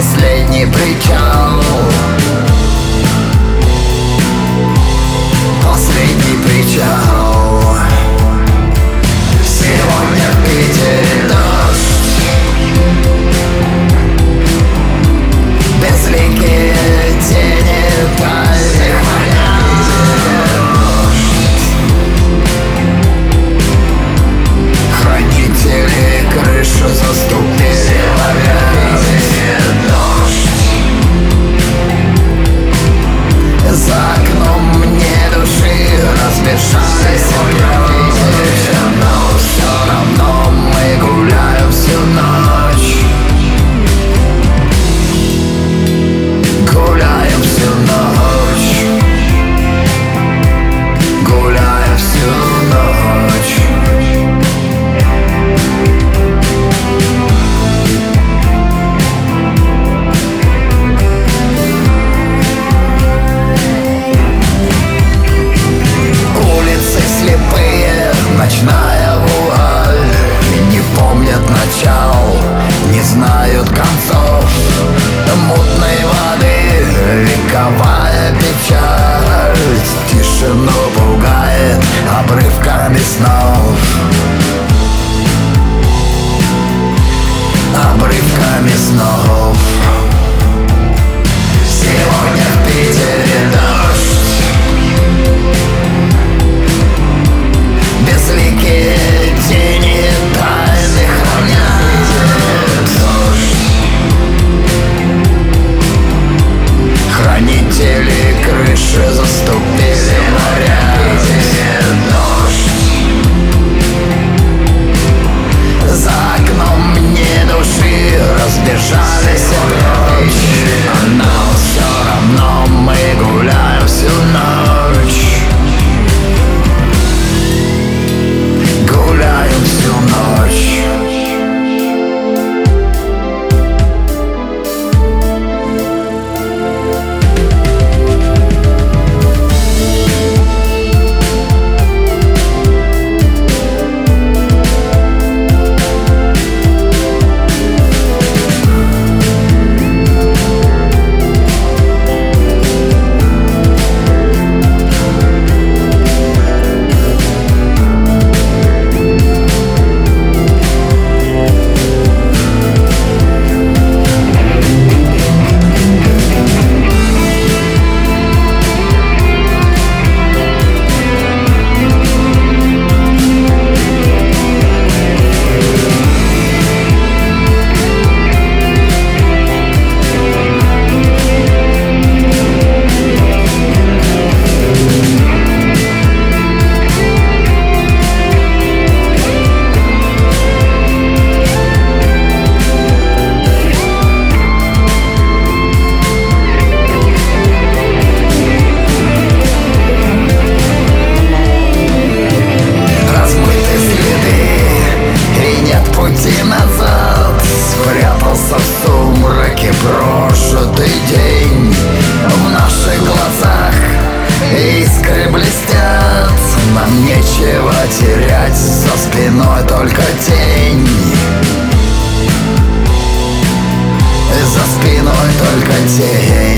последний причем Нечего терять, за спиной только тень. За спиной только тень.